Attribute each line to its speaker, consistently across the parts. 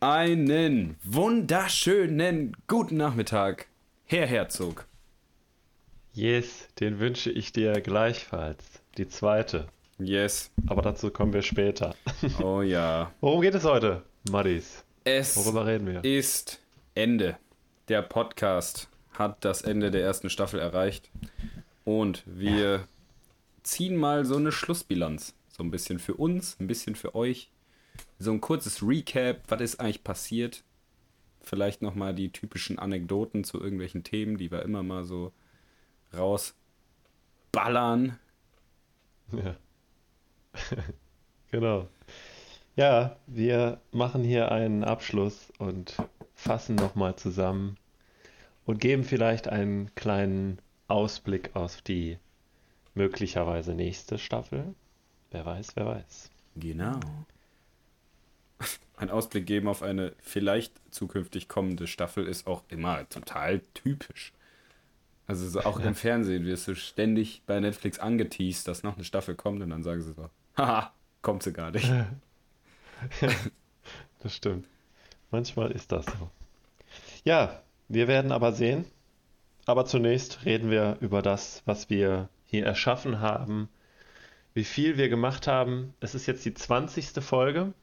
Speaker 1: Einen wunderschönen guten Nachmittag, Herr Herzog.
Speaker 2: Yes, den wünsche ich dir gleichfalls. Die zweite.
Speaker 1: Yes.
Speaker 2: Aber dazu kommen wir später.
Speaker 1: Oh ja.
Speaker 2: Worum geht es heute, Maddis?
Speaker 1: Es
Speaker 2: Worüber reden wir?
Speaker 1: ist Ende. Der Podcast hat das Ende der ersten Staffel erreicht. Und wir ziehen mal so eine Schlussbilanz. So ein bisschen für uns, ein bisschen für euch. So ein kurzes Recap, was ist eigentlich passiert? Vielleicht nochmal die typischen Anekdoten zu irgendwelchen Themen, die wir immer mal so rausballern.
Speaker 2: Ja. genau. Ja, wir machen hier einen Abschluss und fassen nochmal zusammen und geben vielleicht einen kleinen Ausblick auf die möglicherweise nächste Staffel. Wer weiß, wer weiß.
Speaker 1: Genau. Ein Ausblick geben auf eine vielleicht zukünftig kommende Staffel ist auch immer total typisch. Also so auch im Fernsehen wirst du ständig bei Netflix angeteased, dass noch eine Staffel kommt und dann sagen sie so, haha, kommt sie gar nicht.
Speaker 2: Das stimmt. Manchmal ist das so. Ja, wir werden aber sehen. Aber zunächst reden wir über das, was wir hier erschaffen haben, wie viel wir gemacht haben. Es ist jetzt die 20. Folge.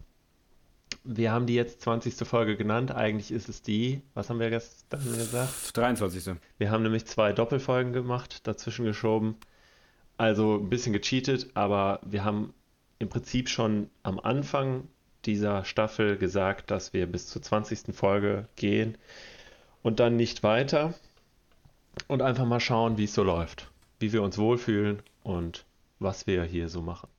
Speaker 2: Wir haben die jetzt 20. Folge genannt. Eigentlich ist es die, was haben wir gestern gesagt?
Speaker 1: 23.
Speaker 2: Wir haben nämlich zwei Doppelfolgen gemacht, dazwischen geschoben. Also ein bisschen gecheatet, aber wir haben im Prinzip schon am Anfang dieser Staffel gesagt, dass wir bis zur 20. Folge gehen und dann nicht weiter und einfach mal schauen, wie es so läuft, wie wir uns wohlfühlen und was wir hier so machen.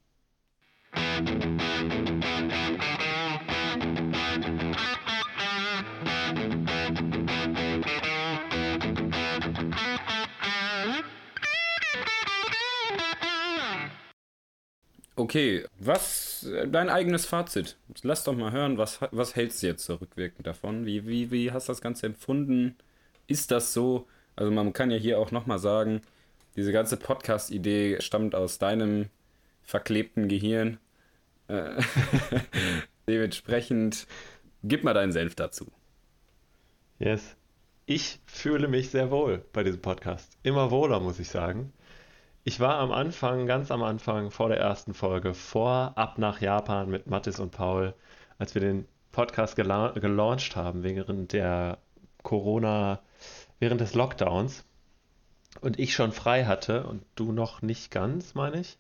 Speaker 1: Okay, was dein eigenes Fazit? Lass doch mal hören, was, was hältst du jetzt so rückwirkend davon? Wie, wie, wie hast du das Ganze empfunden? Ist das so? Also man kann ja hier auch nochmal sagen, diese ganze Podcast-Idee stammt aus deinem verklebten Gehirn. Äh, dementsprechend, gib mal deinen Senf dazu.
Speaker 2: Yes. Ich fühle mich sehr wohl bei diesem Podcast. Immer wohler, muss ich sagen. Ich war am Anfang, ganz am Anfang, vor der ersten Folge, vor Ab nach Japan mit Mattis und Paul, als wir den Podcast gela gelauncht haben während der Corona, während des Lockdowns und ich schon frei hatte und du noch nicht ganz, meine ich.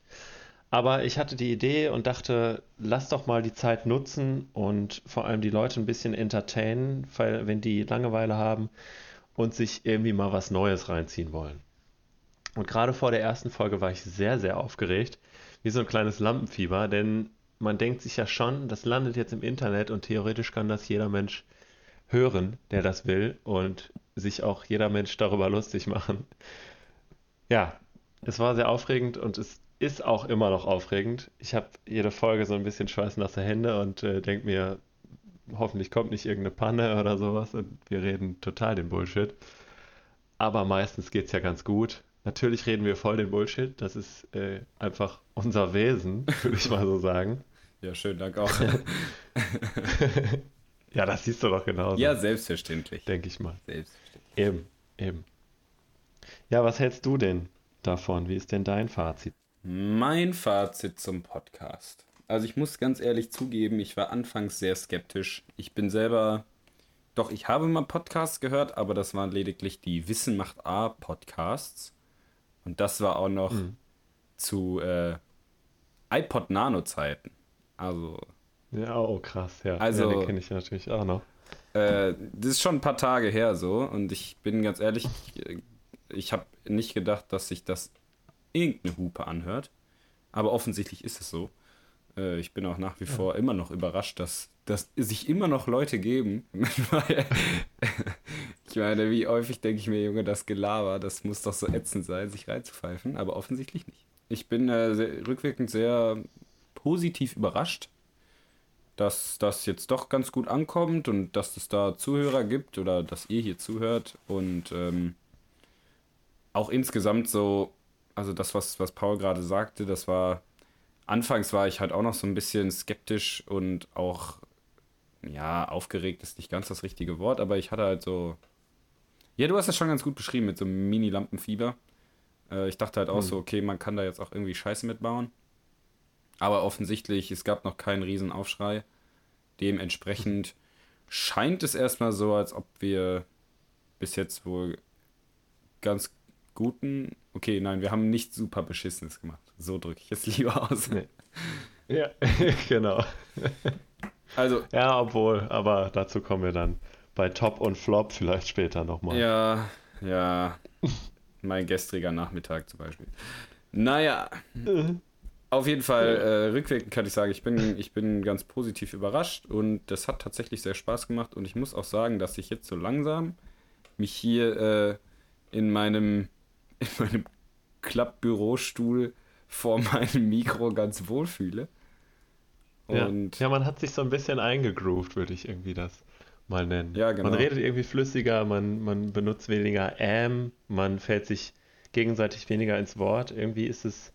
Speaker 2: Aber ich hatte die Idee und dachte, lass doch mal die Zeit nutzen und vor allem die Leute ein bisschen entertainen, weil wenn die Langeweile haben und sich irgendwie mal was Neues reinziehen wollen. Und gerade vor der ersten Folge war ich sehr, sehr aufgeregt, wie so ein kleines Lampenfieber, denn man denkt sich ja schon, das landet jetzt im Internet und theoretisch kann das jeder Mensch hören, der das will und sich auch jeder Mensch darüber lustig machen. Ja, es war sehr aufregend und es ist auch immer noch aufregend. Ich habe jede Folge so ein bisschen schweißnasse Hände und äh, denke mir, hoffentlich kommt nicht irgendeine Panne oder sowas und wir reden total den Bullshit. Aber meistens geht es ja ganz gut. Natürlich reden wir voll den Bullshit. Das ist äh, einfach unser Wesen, würde ich mal so sagen.
Speaker 1: Ja, schön, danke auch.
Speaker 2: ja, das siehst du doch genauso.
Speaker 1: Ja, selbstverständlich.
Speaker 2: Denke ich mal.
Speaker 1: Selbstverständlich.
Speaker 2: Eben, eben. Ja, was hältst du denn davon? Wie ist denn dein Fazit?
Speaker 1: Mein Fazit zum Podcast. Also ich muss ganz ehrlich zugeben, ich war anfangs sehr skeptisch. Ich bin selber, doch ich habe mal Podcasts gehört, aber das waren lediglich die Wissen macht A Podcasts. Und das war auch noch mhm. zu äh, iPod Nano Zeiten. Also.
Speaker 2: Ja, oh krass, ja.
Speaker 1: Also,
Speaker 2: ja, den kenne ich natürlich auch noch.
Speaker 1: Äh, das ist schon ein paar Tage her so und ich bin ganz ehrlich, ich, ich habe nicht gedacht, dass sich das irgendeine Hupe anhört. Aber offensichtlich ist es so. Äh, ich bin auch nach wie ja. vor immer noch überrascht, dass, dass sich immer noch Leute geben. ich meine, wie häufig denke ich mir, Junge, das Gelaber, das muss doch so ätzend sein, sich reinzupfeifen. Aber offensichtlich nicht. Ich bin äh, sehr, rückwirkend sehr positiv überrascht, dass das jetzt doch ganz gut ankommt und dass es da Zuhörer gibt oder dass ihr hier zuhört und ähm, auch insgesamt so, also das, was, was Paul gerade sagte, das war, anfangs war ich halt auch noch so ein bisschen skeptisch und auch ja, aufgeregt ist nicht ganz das richtige Wort, aber ich hatte halt so. Ja, du hast das schon ganz gut beschrieben mit so einem Mini-Lampenfieber. Äh, ich dachte halt auch hm. so, okay, man kann da jetzt auch irgendwie Scheiße mitbauen. Aber offensichtlich, es gab noch keinen Riesenaufschrei. Dementsprechend scheint es erstmal so, als ob wir bis jetzt wohl ganz guten. Okay, nein, wir haben nicht super Beschissenes gemacht. So drücke ich es lieber aus. Nee.
Speaker 2: Ja, genau.
Speaker 1: Also.
Speaker 2: Ja, obwohl, aber dazu kommen wir dann bei Top und Flop vielleicht später nochmal.
Speaker 1: Ja, ja. mein gestriger Nachmittag zum Beispiel. Naja. Auf jeden Fall, äh, rückwirkend kann ich sagen, ich bin, ich bin ganz positiv überrascht und das hat tatsächlich sehr Spaß gemacht und ich muss auch sagen, dass ich jetzt so langsam mich hier äh, in meinem, in meinem Klappbürostuhl vor meinem Mikro ganz wohl fühle.
Speaker 2: Und ja. ja, man hat sich so ein bisschen eingegroovt, würde ich irgendwie das mal nennen.
Speaker 1: Ja, genau.
Speaker 2: Man redet irgendwie flüssiger, man, man benutzt weniger am, man fällt sich gegenseitig weniger ins Wort. Irgendwie ist es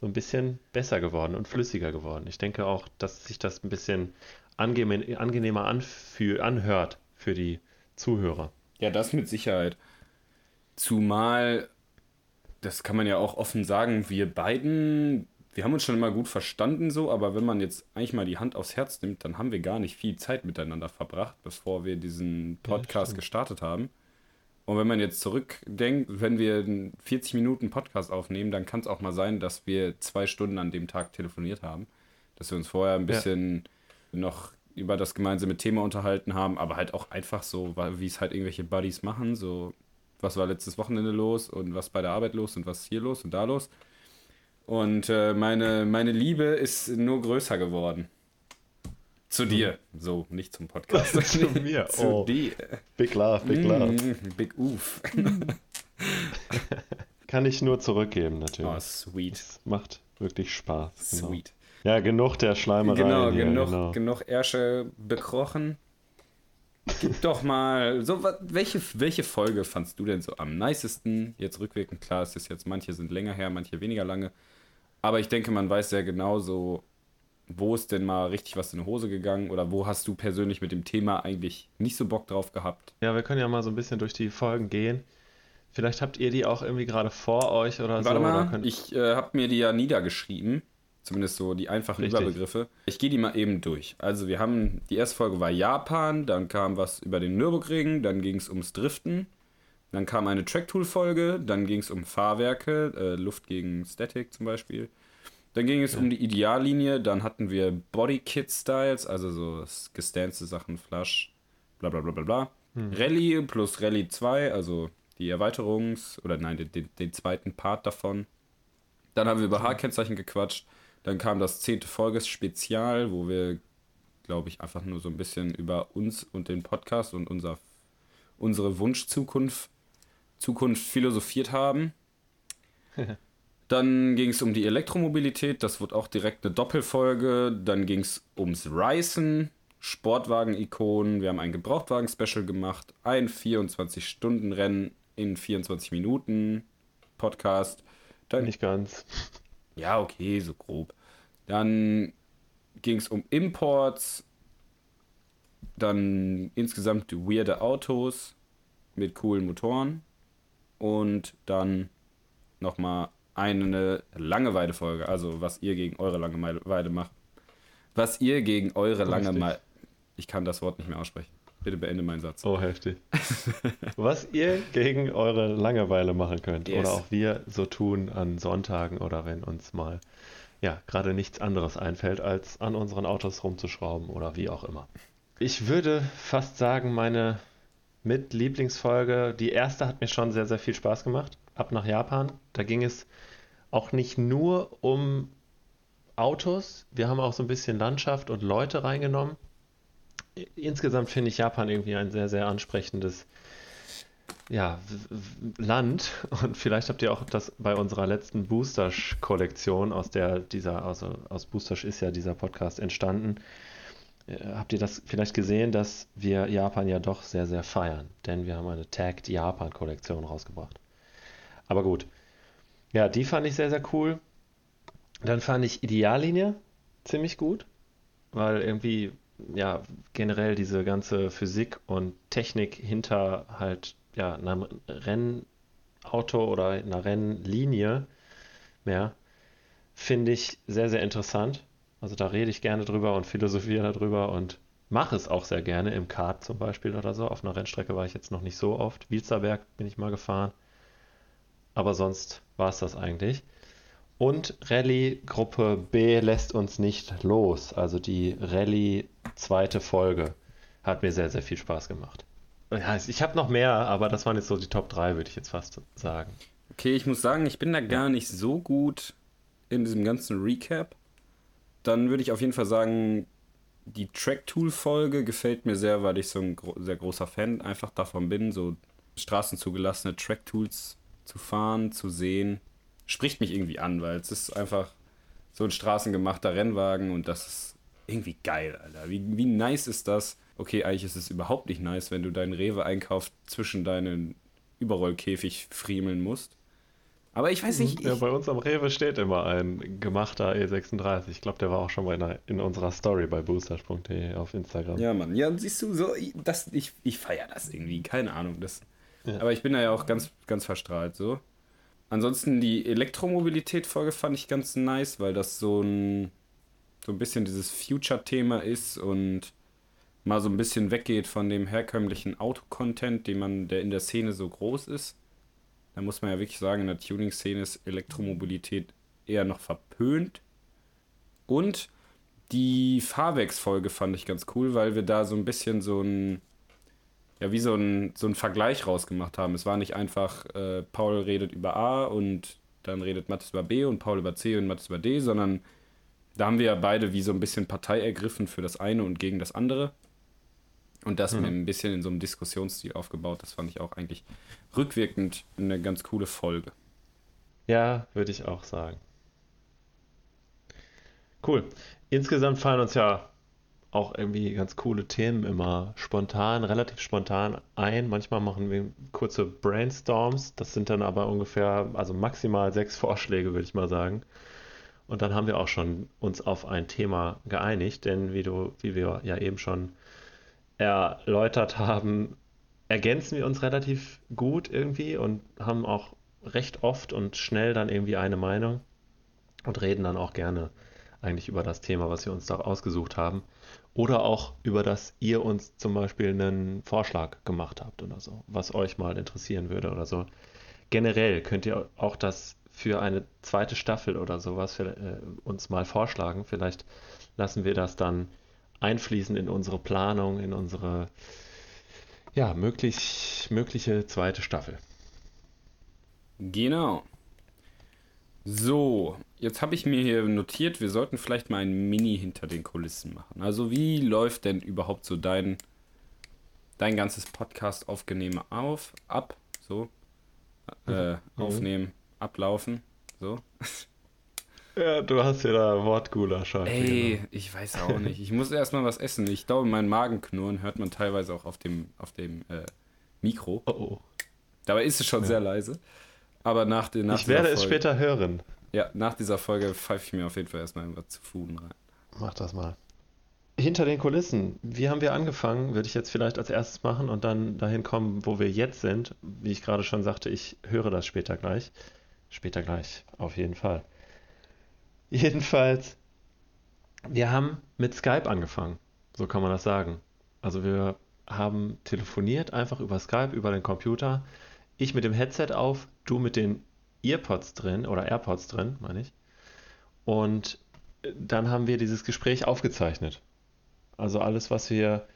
Speaker 2: so ein bisschen besser geworden und flüssiger geworden. Ich denke auch, dass sich das ein bisschen angenehmer anfühl, anhört für die Zuhörer.
Speaker 1: Ja, das mit Sicherheit. Zumal, das kann man ja auch offen sagen, wir beiden wir haben uns schon immer gut verstanden so, aber wenn man jetzt eigentlich mal die Hand aufs Herz nimmt, dann haben wir gar nicht viel Zeit miteinander verbracht, bevor wir diesen Podcast ja, gestartet haben. Und wenn man jetzt zurückdenkt, wenn wir einen 40 Minuten Podcast aufnehmen, dann kann es auch mal sein, dass wir zwei Stunden an dem Tag telefoniert haben. Dass wir uns vorher ein bisschen ja. noch über das gemeinsame Thema unterhalten haben, aber halt auch einfach so, wie es halt irgendwelche Buddies machen, so was war letztes Wochenende los und was bei der Arbeit los und was hier los und da los. Und äh, meine, meine Liebe ist nur größer geworden. Zu dir. So, nicht zum Podcast.
Speaker 2: Zu mir.
Speaker 1: Zu oh. dir.
Speaker 2: Big love, big love. Mm,
Speaker 1: big oof.
Speaker 2: Kann ich nur zurückgeben, natürlich.
Speaker 1: Oh, sweet. Das
Speaker 2: macht wirklich Spaß.
Speaker 1: Genau. Sweet.
Speaker 2: Ja, genug der Schleimerei.
Speaker 1: Genau, hier, genug, genau. genug Ärsche bekrochen. Gib doch mal, so, welche, welche Folge fandst du denn so am nicesten? Jetzt rückwirkend, klar, es ist jetzt, manche sind länger her, manche weniger lange. Aber ich denke, man weiß sehr genau so, wo ist denn mal richtig was in die Hose gegangen oder wo hast du persönlich mit dem Thema eigentlich nicht so Bock drauf gehabt?
Speaker 2: Ja, wir können ja mal so ein bisschen durch die Folgen gehen. Vielleicht habt ihr die auch irgendwie gerade vor euch oder
Speaker 1: Warte
Speaker 2: so.
Speaker 1: Mal,
Speaker 2: könnt...
Speaker 1: ich äh, habe mir die ja niedergeschrieben. Zumindest so die einfachen Richtig. Überbegriffe. Ich gehe die mal eben durch. Also wir haben, die erste Folge war Japan, dann kam was über den Nürburgring, dann ging es ums Driften, dann kam eine Tracktool-Folge, dann ging es um Fahrwerke, äh, Luft gegen Static zum Beispiel. Dann ging es ja. um die Ideallinie, dann hatten wir Bodykit-Styles, also so gestanzte Sachen, Flush, bla bla bla bla bla. Hm. Rallye plus Rallye 2, also die Erweiterungs- oder nein, den, den, den, zweiten Part davon. Dann haben wir über H-Kennzeichen gequatscht. Dann kam das zehnte Folges-Spezial, wo wir, glaube ich, einfach nur so ein bisschen über uns und den Podcast und unser, unsere Wunschzukunft Zukunft philosophiert haben. Dann ging es um die Elektromobilität, das wurde auch direkt eine Doppelfolge. Dann ging es ums Ryzen, Sportwagen-Ikonen. Wir haben ein Gebrauchtwagen-Special gemacht, ein 24-Stunden-Rennen in 24 Minuten Podcast.
Speaker 2: Dann, Nicht ganz.
Speaker 1: Ja, okay, so grob. Dann ging es um Imports, dann insgesamt weirde Autos mit coolen Motoren und dann nochmal eine Langeweile-Folge, also was ihr gegen eure Langeweile macht. Was ihr gegen eure Langeweile. Ich kann das Wort nicht mehr aussprechen. Bitte beende meinen Satz.
Speaker 2: Oh, heftig. was ihr gegen eure Langeweile machen könnt. Yes. Oder auch wir so tun an Sonntagen oder wenn uns mal ja gerade nichts anderes einfällt, als an unseren Autos rumzuschrauben oder wie auch immer. Ich würde fast sagen, meine mit Lieblingsfolge, die erste hat mir schon sehr, sehr viel Spaß gemacht. Ab nach Japan. Da ging es auch nicht nur um Autos, wir haben auch so ein bisschen Landschaft und Leute reingenommen. Insgesamt finde ich Japan irgendwie ein sehr, sehr ansprechendes ja, Land. Und vielleicht habt ihr auch das bei unserer letzten Boosters-Kollektion, aus der dieser, also aus Boosters ist ja dieser Podcast entstanden, äh, habt ihr das vielleicht gesehen, dass wir Japan ja doch sehr, sehr feiern. Denn wir haben eine Tagged Japan-Kollektion rausgebracht. Aber gut, ja, die fand ich sehr, sehr cool. Dann fand ich Ideallinie ziemlich gut, weil irgendwie, ja, generell diese ganze Physik und Technik hinter halt ja, einem Rennauto oder einer Rennlinie mehr, finde ich sehr, sehr interessant. Also da rede ich gerne drüber und philosophiere darüber und mache es auch sehr gerne im Kart zum Beispiel oder so. Auf einer Rennstrecke war ich jetzt noch nicht so oft. Wielzerberg bin ich mal gefahren. Aber sonst war es das eigentlich. Und Rallye Gruppe B lässt uns nicht los. Also die Rallye zweite Folge hat mir sehr, sehr viel Spaß gemacht. Ich habe noch mehr, aber das waren jetzt so die Top 3, würde ich jetzt fast sagen.
Speaker 1: Okay, ich muss sagen, ich bin da gar nicht so gut in diesem ganzen Recap. Dann würde ich auf jeden Fall sagen, die Track-Tool-Folge gefällt mir sehr, weil ich so ein gro sehr großer Fan einfach davon bin, so straßenzugelassene Track-Tools zu fahren, zu sehen. Spricht mich irgendwie an, weil es ist einfach so ein straßengemachter Rennwagen und das ist irgendwie geil, Alter. Wie, wie nice ist das? Okay, eigentlich ist es überhaupt nicht nice, wenn du deinen Rewe-Einkauf zwischen deinen Überrollkäfig friemeln musst. Aber ich weiß nicht.
Speaker 2: Ja, bei uns am Rewe steht immer ein gemachter E36. Ich glaube, der war auch schon mal in, einer, in unserer Story bei boosters.de auf Instagram.
Speaker 1: Ja, Mann. Ja, siehst du, so, das, ich, ich feiere das irgendwie. Keine Ahnung. Das, ja. Aber ich bin da ja auch ganz, ganz verstrahlt so. Ansonsten die Elektromobilität-Folge fand ich ganz nice, weil das so ein, so ein bisschen dieses Future-Thema ist und mal so ein bisschen weggeht von dem herkömmlichen Auto-Content, den man, der in der Szene so groß ist da muss man ja wirklich sagen, in der Tuning-Szene ist Elektromobilität eher noch verpönt. Und die Fahrwerksfolge fand ich ganz cool, weil wir da so ein bisschen so ein, ja, wie so ein, so ein Vergleich rausgemacht haben. Es war nicht einfach, äh, Paul redet über A und dann redet Mathis über B und Paul über C und Mathis über D, sondern da haben wir ja beide wie so ein bisschen Partei ergriffen für das eine und gegen das andere. Und das mhm. ein bisschen in so einem Diskussionsstil aufgebaut. Das fand ich auch eigentlich rückwirkend eine ganz coole Folge.
Speaker 2: Ja, würde ich auch sagen. Cool. Insgesamt fallen uns ja auch irgendwie ganz coole Themen immer spontan, relativ spontan ein. Manchmal machen wir kurze Brainstorms. Das sind dann aber ungefähr, also maximal sechs Vorschläge, würde ich mal sagen. Und dann haben wir auch schon uns auf ein Thema geeinigt, denn wie du, wie wir ja eben schon erläutert haben, ergänzen wir uns relativ gut irgendwie und haben auch recht oft und schnell dann irgendwie eine Meinung und reden dann auch gerne eigentlich über das Thema, was wir uns da ausgesucht haben. Oder auch über das ihr uns zum Beispiel einen Vorschlag gemacht habt oder so, was euch mal interessieren würde oder so. Generell könnt ihr auch das für eine zweite Staffel oder sowas für, äh, uns mal vorschlagen. Vielleicht lassen wir das dann einfließen in unsere Planung, in unsere ja, möglich, mögliche zweite Staffel.
Speaker 1: Genau. So, jetzt habe ich mir hier notiert, wir sollten vielleicht mal ein Mini hinter den Kulissen machen. Also wie läuft denn überhaupt so dein, dein ganzes Podcast aufgenehme auf, ab, so, äh, mhm. aufnehmen, ablaufen, so.
Speaker 2: Ja, du hast ja da Wortgulasch.
Speaker 1: Ey, genau. ich weiß auch nicht. Ich muss erstmal was essen. Ich glaube, mein Magen knurren hört man teilweise auch auf dem, auf dem äh, Mikro. Oh, oh. Dabei ist es schon ja. sehr leise. Aber nach, den, nach
Speaker 2: Ich werde Folge, es später hören.
Speaker 1: Ja, nach dieser Folge pfeife ich mir auf jeden Fall erstmal irgendwas zu Fuden rein.
Speaker 2: Mach das mal. Hinter den Kulissen. Wie haben wir angefangen? Würde ich jetzt vielleicht als erstes machen und dann dahin kommen, wo wir jetzt sind. Wie ich gerade schon sagte, ich höre das später gleich. Später gleich, auf jeden Fall. Jedenfalls, wir haben mit Skype angefangen. So kann man das sagen. Also wir haben telefoniert einfach über Skype, über den Computer. Ich mit dem Headset auf, du mit den Earpods drin oder AirPods drin, meine ich. Und dann haben wir dieses Gespräch aufgezeichnet. Also alles, was wir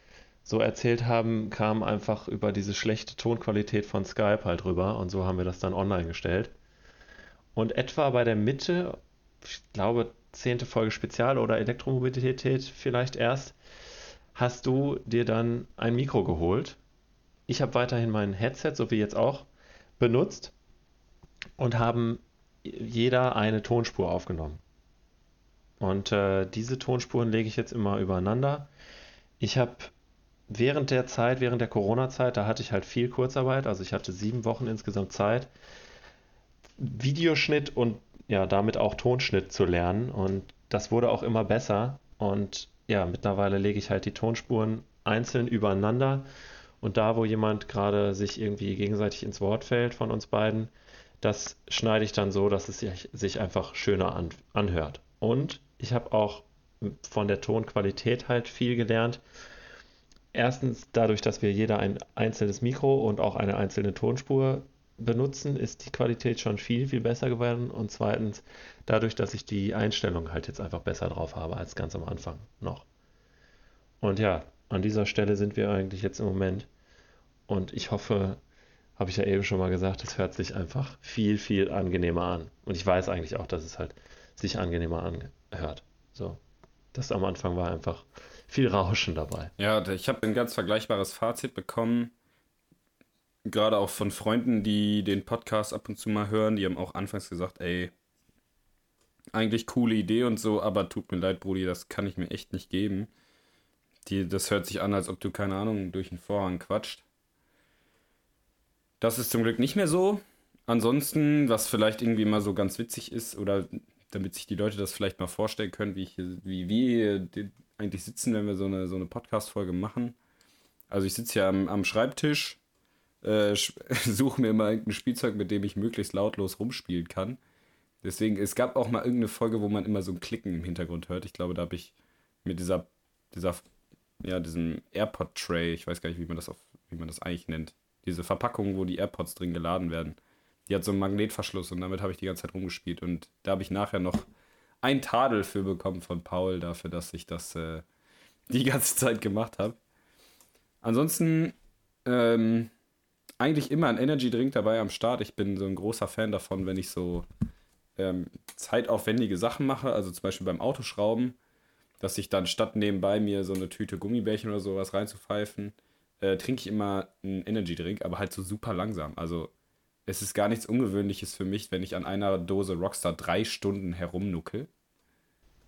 Speaker 2: so erzählt haben, kam einfach über diese schlechte Tonqualität von Skype halt rüber und so haben wir das dann online gestellt. Und etwa bei der Mitte ich glaube, zehnte Folge Spezial oder Elektromobilität vielleicht erst, hast du dir dann ein Mikro geholt. Ich habe weiterhin mein Headset, so wie jetzt auch, benutzt und haben jeder eine Tonspur aufgenommen. Und äh, diese Tonspuren lege ich jetzt immer übereinander. Ich habe während der Zeit, während der Corona-Zeit, da hatte ich halt viel Kurzarbeit, also ich hatte sieben Wochen insgesamt Zeit, Videoschnitt und ja, damit auch Tonschnitt zu lernen. Und das wurde auch immer besser. Und ja, mittlerweile lege ich halt die Tonspuren einzeln übereinander und da, wo jemand gerade sich irgendwie gegenseitig ins Wort fällt von uns beiden, das schneide ich dann so, dass es sich, einfach schöner an, anhört. Und ich habe auch von der Tonqualität halt viel gelernt. Erstens, dadurch, dass wir jeder ein einzelnes Mikro und auch eine einzelne Tonspur benutzen, ist die Qualität schon viel, viel besser geworden. Und zweitens, dadurch, dass ich die Einstellung halt jetzt einfach besser drauf habe als ganz am Anfang noch. Und ja, an dieser Stelle sind wir eigentlich jetzt im Moment. Und ich hoffe, habe ich ja eben schon mal gesagt, es hört sich einfach viel, viel angenehmer an. Und ich weiß eigentlich auch, dass es halt sich angenehmer anhört. So. Das am Anfang war einfach viel Rauschen dabei.
Speaker 1: Ja, ich habe ein ganz vergleichbares Fazit bekommen. Gerade auch von Freunden, die den Podcast ab und zu mal hören, die haben auch anfangs gesagt, ey, eigentlich coole Idee und so, aber tut mir leid, Brudi, das kann ich mir echt nicht geben. Die, das hört sich an, als ob du, keine Ahnung, durch den Vorhang quatscht. Das ist zum Glück nicht mehr so. Ansonsten, was vielleicht irgendwie mal so ganz witzig ist, oder damit sich die Leute das vielleicht mal vorstellen können, wie, ich, wie wir eigentlich sitzen, wenn wir so eine, so eine Podcast-Folge machen. Also ich sitze ja am, am Schreibtisch, äh, suche mir immer irgendein Spielzeug, mit dem ich möglichst lautlos rumspielen kann. Deswegen, es gab auch mal irgendeine Folge, wo man immer so ein Klicken im Hintergrund hört. Ich glaube, da habe ich mit dieser, dieser, ja, diesem AirPod-Tray, ich weiß gar nicht, wie man das auf, wie man das eigentlich nennt, diese Verpackung, wo die AirPods drin geladen werden. Die hat so einen Magnetverschluss und damit habe ich die ganze Zeit rumgespielt. Und da habe ich nachher noch ein Tadel für bekommen von Paul dafür, dass ich das äh, die ganze Zeit gemacht habe. Ansonsten ähm, eigentlich immer ein Energy Drink dabei am Start. Ich bin so ein großer Fan davon, wenn ich so ähm, zeitaufwendige Sachen mache, also zum Beispiel beim Autoschrauben, dass ich dann statt nebenbei mir so eine Tüte Gummibärchen oder sowas reinzupfeifen, äh, trinke ich immer einen Energy Drink, aber halt so super langsam. Also es ist gar nichts Ungewöhnliches für mich, wenn ich an einer Dose Rockstar drei Stunden herumnuckel.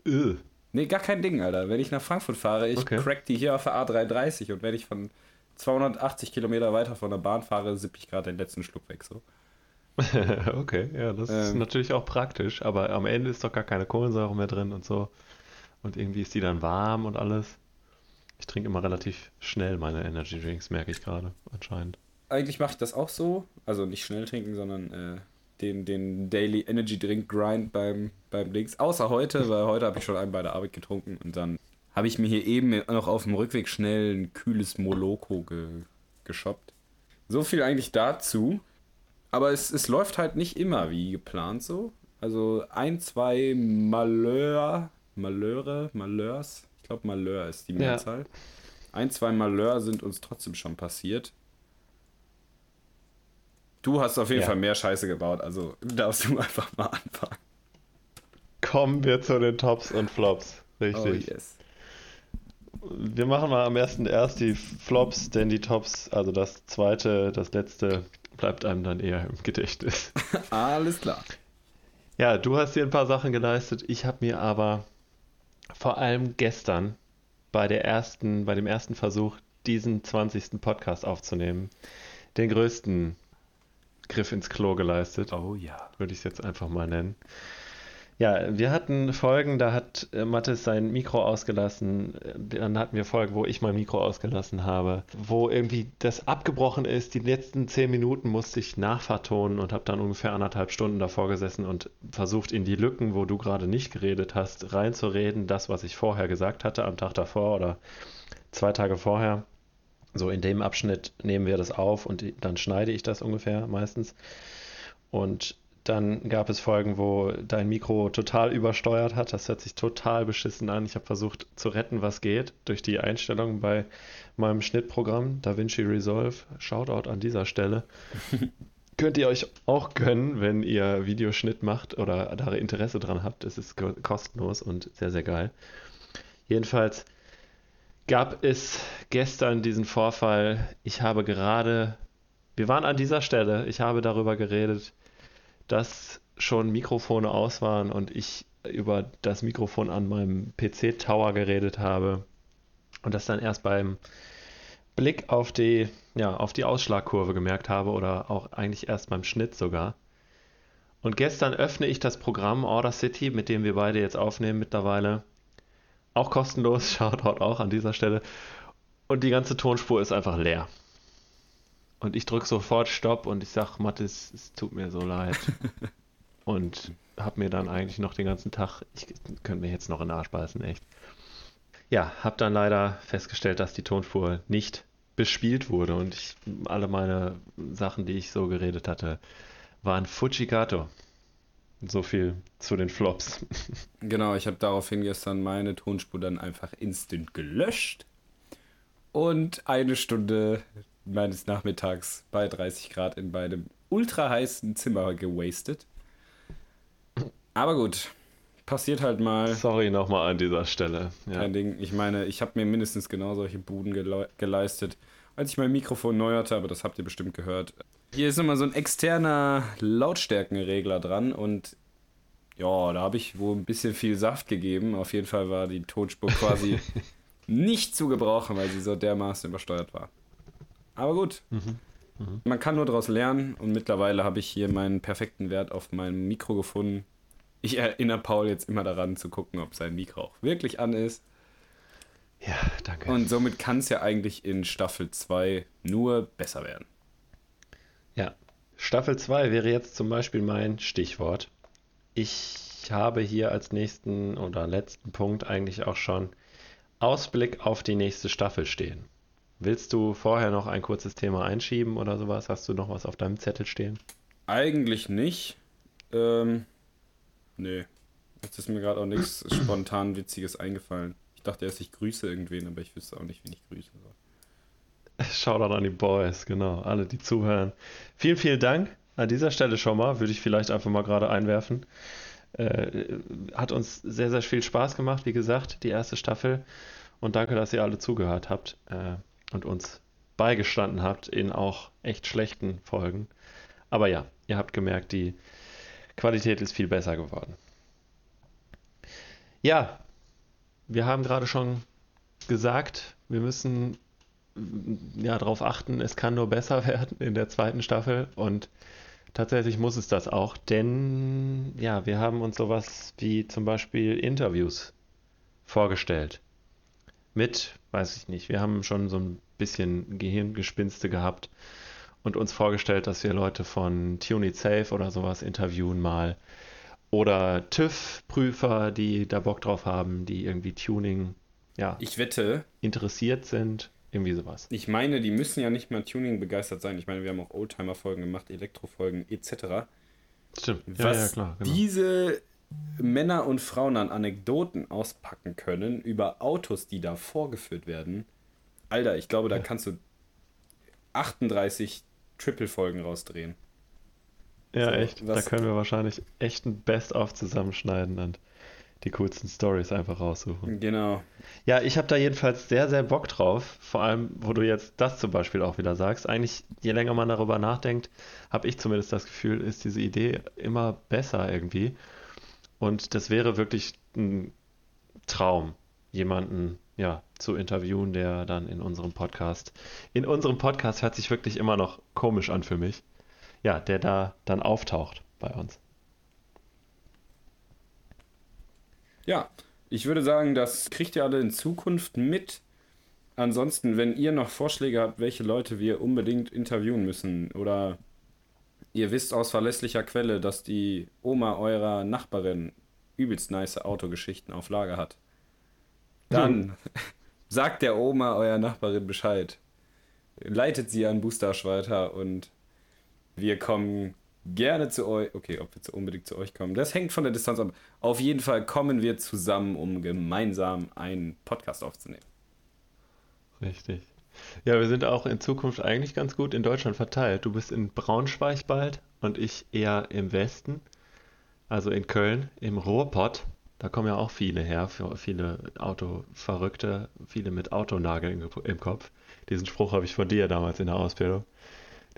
Speaker 1: Öh. Nee, gar kein Ding, Alter. Wenn ich nach Frankfurt fahre, ich okay. crack die hier auf der A330 und wenn ich von 280 Kilometer weiter von der Bahn fahre, sippe ich gerade den letzten Schluck weg, so.
Speaker 2: okay, ja, das ähm, ist natürlich auch praktisch, aber am Ende ist doch gar keine Kohlensäure mehr drin und so. Und irgendwie ist die dann warm und alles. Ich trinke immer relativ schnell meine Energy Drinks, merke ich gerade, anscheinend.
Speaker 1: Eigentlich mache ich das auch so. Also nicht schnell trinken, sondern äh, den, den Daily Energy Drink Grind beim, beim Links. Außer heute, weil heute habe ich schon einen bei der Arbeit getrunken und dann habe ich mir hier eben noch auf dem Rückweg schnell ein kühles Moloko ge geshoppt. So viel eigentlich dazu. Aber es, es läuft halt nicht immer wie geplant so. Also ein, zwei Malheur, Malheure, Malheurs, ich glaube, Malheur ist die Mehrzahl. Ja. Ein, zwei Malheur sind uns trotzdem schon passiert. Du hast auf jeden ja. Fall mehr Scheiße gebaut, also darfst du einfach mal anfangen.
Speaker 2: Kommen wir zu den Tops und Flops. Richtig. Oh, yes. Wir machen mal am ersten erst die Flops, denn die Tops, also das zweite, das letzte, bleibt einem dann eher im Gedächtnis.
Speaker 1: Alles klar.
Speaker 2: Ja, du hast dir ein paar Sachen geleistet. Ich habe mir aber vor allem gestern bei der ersten, bei dem ersten Versuch, diesen 20. Podcast aufzunehmen, den größten Griff ins Klo geleistet.
Speaker 1: Oh ja.
Speaker 2: Würde ich es jetzt einfach mal nennen. Ja, wir hatten Folgen, da hat äh, Mathis sein Mikro ausgelassen. Dann hatten wir Folgen, wo ich mein Mikro ausgelassen habe, wo irgendwie das abgebrochen ist. Die letzten zehn Minuten musste ich nachvertonen und habe dann ungefähr anderthalb Stunden davor gesessen und versucht, in die Lücken, wo du gerade nicht geredet hast, reinzureden. Das, was ich vorher gesagt hatte, am Tag davor oder zwei Tage vorher. So in dem Abschnitt nehmen wir das auf und dann schneide ich das ungefähr meistens. Und dann gab es Folgen, wo dein Mikro total übersteuert hat. Das hört sich total beschissen an. Ich habe versucht zu retten, was geht, durch die Einstellungen bei meinem Schnittprogramm DaVinci Resolve. Shoutout an dieser Stelle. Könnt ihr euch auch gönnen, wenn ihr Videoschnitt macht oder da Interesse dran habt. Es ist kostenlos und sehr, sehr geil. Jedenfalls gab es gestern diesen Vorfall. Ich habe gerade, wir waren an dieser Stelle, ich habe darüber geredet, dass schon Mikrofone aus waren und ich über das Mikrofon an meinem PC-Tower geredet habe und das dann erst beim Blick auf die, ja, auf die Ausschlagkurve gemerkt habe oder auch eigentlich erst beim Schnitt sogar. Und gestern öffne ich das Programm Order City, mit dem wir beide jetzt aufnehmen mittlerweile. Auch kostenlos, Shoutout auch an dieser Stelle. Und die ganze Tonspur ist einfach leer. Und ich drücke sofort Stopp und ich sage, Mathis, es tut mir so leid. und habe mir dann eigentlich noch den ganzen Tag, ich könnte mir jetzt noch in den Arsch beißen, echt. Ja, habe dann leider festgestellt, dass die Tonspur nicht bespielt wurde und ich, alle meine Sachen, die ich so geredet hatte, waren Fujigato. So viel zu den Flops.
Speaker 1: Genau, ich habe daraufhin gestern meine Tonspur dann einfach instant gelöscht und eine Stunde meines Nachmittags bei 30 Grad in meinem ultra heißen Zimmer gewastet. Aber gut, passiert halt mal.
Speaker 2: Sorry nochmal an dieser Stelle.
Speaker 1: Ja. Kein Ding. Ich meine, ich habe mir mindestens genau solche Buden gele geleistet, als ich mein Mikrofon neu hatte, aber das habt ihr bestimmt gehört. Hier ist immer so ein externer Lautstärkenregler dran und ja, da habe ich wohl ein bisschen viel Saft gegeben. Auf jeden Fall war die Tonspur quasi nicht zu gebrauchen, weil sie so dermaßen übersteuert war. Aber gut. Mhm. Mhm. Man kann nur daraus lernen und mittlerweile habe ich hier meinen perfekten Wert auf meinem Mikro gefunden. Ich erinnere Paul jetzt immer daran zu gucken, ob sein Mikro auch wirklich an ist.
Speaker 2: Ja, danke.
Speaker 1: Und somit kann es ja eigentlich in Staffel 2 nur besser werden.
Speaker 2: Ja, Staffel 2 wäre jetzt zum Beispiel mein Stichwort. Ich habe hier als nächsten oder letzten Punkt eigentlich auch schon Ausblick auf die nächste Staffel stehen. Willst du vorher noch ein kurzes Thema einschieben oder sowas? Hast du noch was auf deinem Zettel stehen?
Speaker 1: Eigentlich nicht. Ähm, nee. Jetzt ist mir gerade auch nichts spontan Witziges eingefallen. Ich dachte erst, ich grüße irgendwen, aber ich wüsste auch nicht, wen ich grüße soll.
Speaker 2: Shoutout an die Boys, genau. Alle, die zuhören. Vielen, vielen Dank an dieser Stelle schon mal, würde ich vielleicht einfach mal gerade einwerfen. Äh, hat uns sehr, sehr viel Spaß gemacht, wie gesagt, die erste Staffel. Und danke, dass ihr alle zugehört habt äh, und uns beigestanden habt in auch echt schlechten Folgen. Aber ja, ihr habt gemerkt, die Qualität ist viel besser geworden. Ja, wir haben gerade schon gesagt, wir müssen ja darauf achten, es kann nur besser werden in der zweiten Staffel und Tatsächlich muss es das auch, denn ja, wir haben uns sowas wie zum Beispiel Interviews vorgestellt. Mit, weiß ich nicht, wir haben schon so ein bisschen Gehirngespinste gehabt und uns vorgestellt, dass wir Leute von Tune It Safe oder sowas interviewen mal. Oder TÜV-Prüfer, die da Bock drauf haben, die irgendwie Tuning, ja,
Speaker 1: ich wette,
Speaker 2: interessiert sind. Irgendwie sowas.
Speaker 1: Ich meine, die müssen ja nicht mal Tuning begeistert sein. Ich meine, wir haben auch Oldtimer-Folgen gemacht, Elektro-Folgen etc.
Speaker 2: Stimmt.
Speaker 1: Ja, Was ja, klar, genau. diese Männer und Frauen an Anekdoten auspacken können über Autos, die da vorgeführt werden. Alter, ich glaube, da ja. kannst du 38 Triple-Folgen rausdrehen.
Speaker 2: Ja, so, echt. Da können wir wahrscheinlich echt ein Best-of zusammenschneiden und die coolsten Stories einfach raussuchen.
Speaker 1: Genau.
Speaker 2: Ja, ich habe da jedenfalls sehr, sehr Bock drauf. Vor allem, wo du jetzt das zum Beispiel auch wieder sagst. Eigentlich, je länger man darüber nachdenkt, habe ich zumindest das Gefühl, ist diese Idee immer besser irgendwie. Und das wäre wirklich ein Traum, jemanden ja, zu interviewen, der dann in unserem Podcast, in unserem Podcast hört sich wirklich immer noch komisch an für mich, ja, der da dann auftaucht bei uns.
Speaker 1: Ja, ich würde sagen, das kriegt ihr alle in Zukunft mit. Ansonsten, wenn ihr noch Vorschläge habt, welche Leute wir unbedingt interviewen müssen oder ihr wisst aus verlässlicher Quelle, dass die Oma eurer Nachbarin übelst nice Autogeschichten auf Lager hat, dann hm. sagt der Oma eurer Nachbarin Bescheid. Leitet sie an Boostash weiter und wir kommen gerne zu euch. Okay, ob wir zu, unbedingt zu euch kommen, das hängt von der Distanz ab. Auf jeden Fall kommen wir zusammen, um gemeinsam einen Podcast aufzunehmen.
Speaker 2: Richtig. Ja, wir sind auch in Zukunft eigentlich ganz gut in Deutschland verteilt. Du bist in Braunschweig bald und ich eher im Westen, also in Köln, im Ruhrpott. Da kommen ja auch viele her, viele Autoverrückte, viele mit Autonageln im Kopf. Diesen Spruch habe ich von dir damals in der Ausbildung.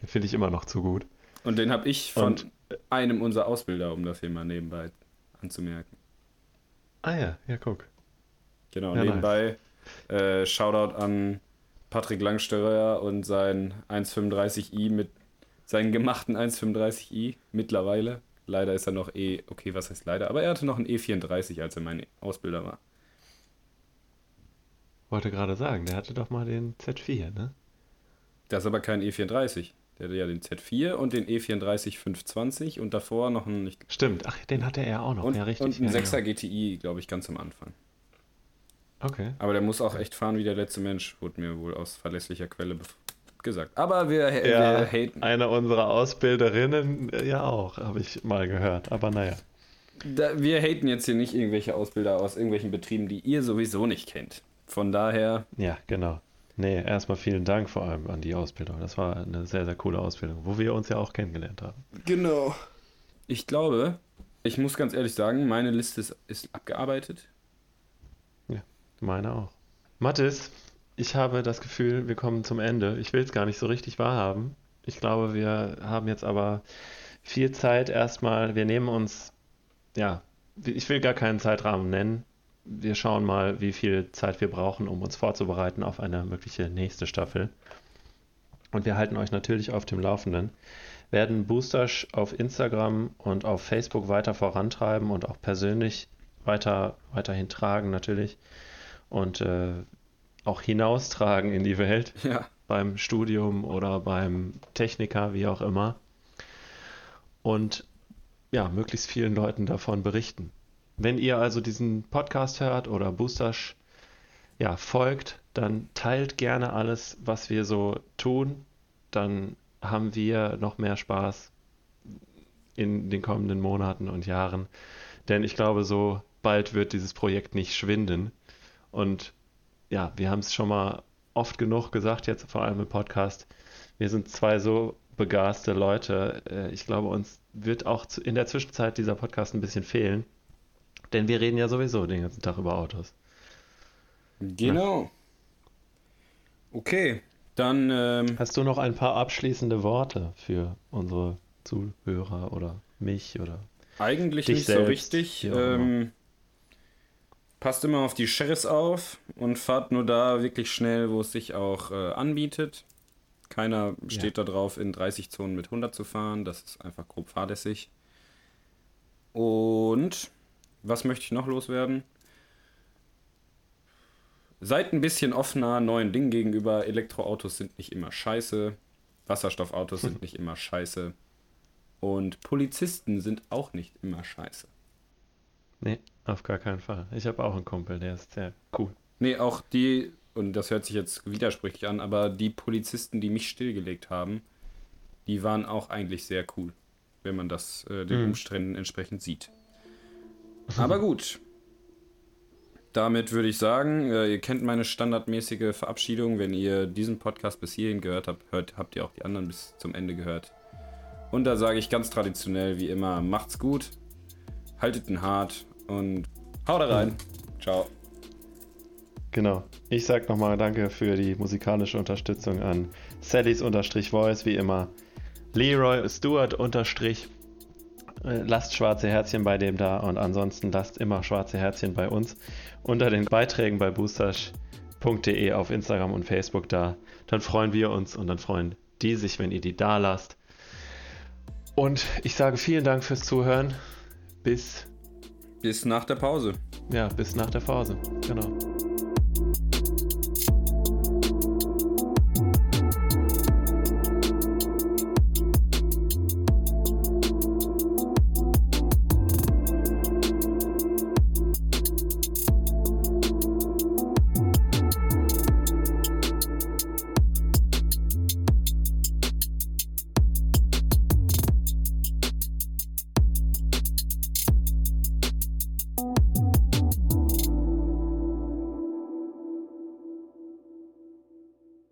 Speaker 2: Den finde ich immer noch zu gut.
Speaker 1: Und den habe ich von und, einem unserer Ausbilder, um das hier mal nebenbei anzumerken.
Speaker 2: Ah ja, ja, guck.
Speaker 1: Genau, ja, nebenbei nice. äh, Shoutout an Patrick Langsteuer und sein 1,35i mit seinen gemachten 1,35i mittlerweile. Leider ist er noch E, okay, was heißt leider, aber er hatte noch ein E34, als er mein Ausbilder war.
Speaker 2: Wollte gerade sagen, der hatte doch mal den Z4, ne?
Speaker 1: Das ist aber kein E34. Der hatte ja den Z4 und den E34 520 und davor noch einen.
Speaker 2: Stimmt, ach, den hatte er auch noch.
Speaker 1: und,
Speaker 2: ja, richtig.
Speaker 1: und einen
Speaker 2: ja,
Speaker 1: 6er GTI, glaube ich, ganz am Anfang.
Speaker 2: Okay.
Speaker 1: Aber der muss auch echt fahren wie der letzte Mensch, wurde mir wohl aus verlässlicher Quelle gesagt. Aber wir,
Speaker 2: Ja,
Speaker 1: wir haten.
Speaker 2: eine unserer Ausbilderinnen äh, ja auch, habe ich mal gehört. Aber naja.
Speaker 1: Da, wir haten jetzt hier nicht irgendwelche Ausbilder aus irgendwelchen Betrieben, die ihr sowieso nicht kennt. Von daher,
Speaker 2: Ja, genau. Nee, erstmal vielen Dank vor allem an die Ausbildung. Das war eine sehr, sehr coole Ausbildung, wo wir uns ja auch kennengelernt haben.
Speaker 1: genau. Ich glaube, ich muss ganz ehrlich sagen, meine Liste ist, ist abgearbeitet.
Speaker 2: Meine auch. Mathis, ich habe das Gefühl, wir kommen zum Ende. Ich will es gar nicht so richtig wahrhaben. Ich glaube, wir haben jetzt aber viel Zeit erstmal. Wir nehmen uns, ja, ich will gar keinen Zeitrahmen nennen. Wir schauen mal, wie viel Zeit wir brauchen, um uns vorzubereiten auf eine mögliche nächste Staffel. Und wir halten euch natürlich auf dem Laufenden. Werden Boosters auf Instagram und auf Facebook weiter vorantreiben und auch persönlich weiter, weiterhin tragen natürlich und äh, auch hinaustragen in die Welt
Speaker 1: Ja.
Speaker 2: beim Studium oder beim Techniker, wie auch immer. Und ja, möglichst vielen Leuten davon berichten. Wenn ihr also diesen Podcast hört oder Boosters ja, folgt, dann teilt gerne alles, was wir so tun. Dann haben wir noch mehr Spaß in den kommenden Monaten und Jahren. Denn ich glaube, so bald wird dieses Projekt nicht schwinden. Und ja, wir haben es schon mal oft genug gesagt, jetzt vor allem im Podcast. Wir sind zwei so begaste Leute. Äh, Ich glaube, uns wird auch in der Zwischenzeit dieser Podcast ein bisschen fehlen. Denn wir reden ja sowieso den ganzen Tag über Autos.
Speaker 1: Genau. Okay, dann ähm,
Speaker 2: Hast du noch ein paar abschließende Worte für unsere Zuhörer oder mich oder
Speaker 1: eigentlich
Speaker 2: Dich
Speaker 1: nicht so
Speaker 2: selbst,
Speaker 1: richtig.
Speaker 2: auch immer.
Speaker 1: Ähm, passt immer auf die Sheriffs auf und fahrt nur da wirklich schnell, wo es sich auch äh, anbietet. Keiner steht da drauf, in 30 Zonen mit 100 zu fahren. Das ist einfach grob fahrlässig. Und was möchte ich noch loswerden? Seid ein bisschen offener neuen Dingen gegenüber. Elektroautos sind nicht immer scheiße. Wasserstoffautos sind nicht immer scheiße. Und Polizisten sind auch nicht immer scheiße.
Speaker 2: Nee, auf gar keinen Fall. Ich habe auch einen Kumpel, der ist sehr cool.
Speaker 1: Nee, auch die, und das hört sich jetzt widersprüchlich an, aber die Polizisten, die mich stillgelegt haben, die waren auch eigentlich sehr cool, wenn man das äh, den
Speaker 2: Mhm.
Speaker 1: Umständen entsprechend sieht. Aber gut. Damit würde ich sagen, äh, ihr kennt meine standardmäßige Verabschiedung. Wenn ihr diesen Podcast bis hierhin gehört habt, hört, habt ihr auch die anderen bis zum Ende gehört. Und da sage ich ganz traditionell wie immer, macht's gut, haltet den hart und haut rein. Ciao.
Speaker 2: Genau. Ich sag nochmal Danke für die musikalische Unterstützung an Sallys-Voice, wie immer. Leroy Stewart Lasst schwarze Herzchen bei dem da und ansonsten lasst immer schwarze Herzchen bei uns unter den Beiträgen bei boosters.de auf Instagram und Facebook da. Dann freuen wir uns und dann freuen die sich, wenn ihr die da lasst. Und ich sage vielen Dank fürs Zuhören. Bis,
Speaker 1: Bis nach der Pause.
Speaker 2: ja, bis nach der Pause. Genau.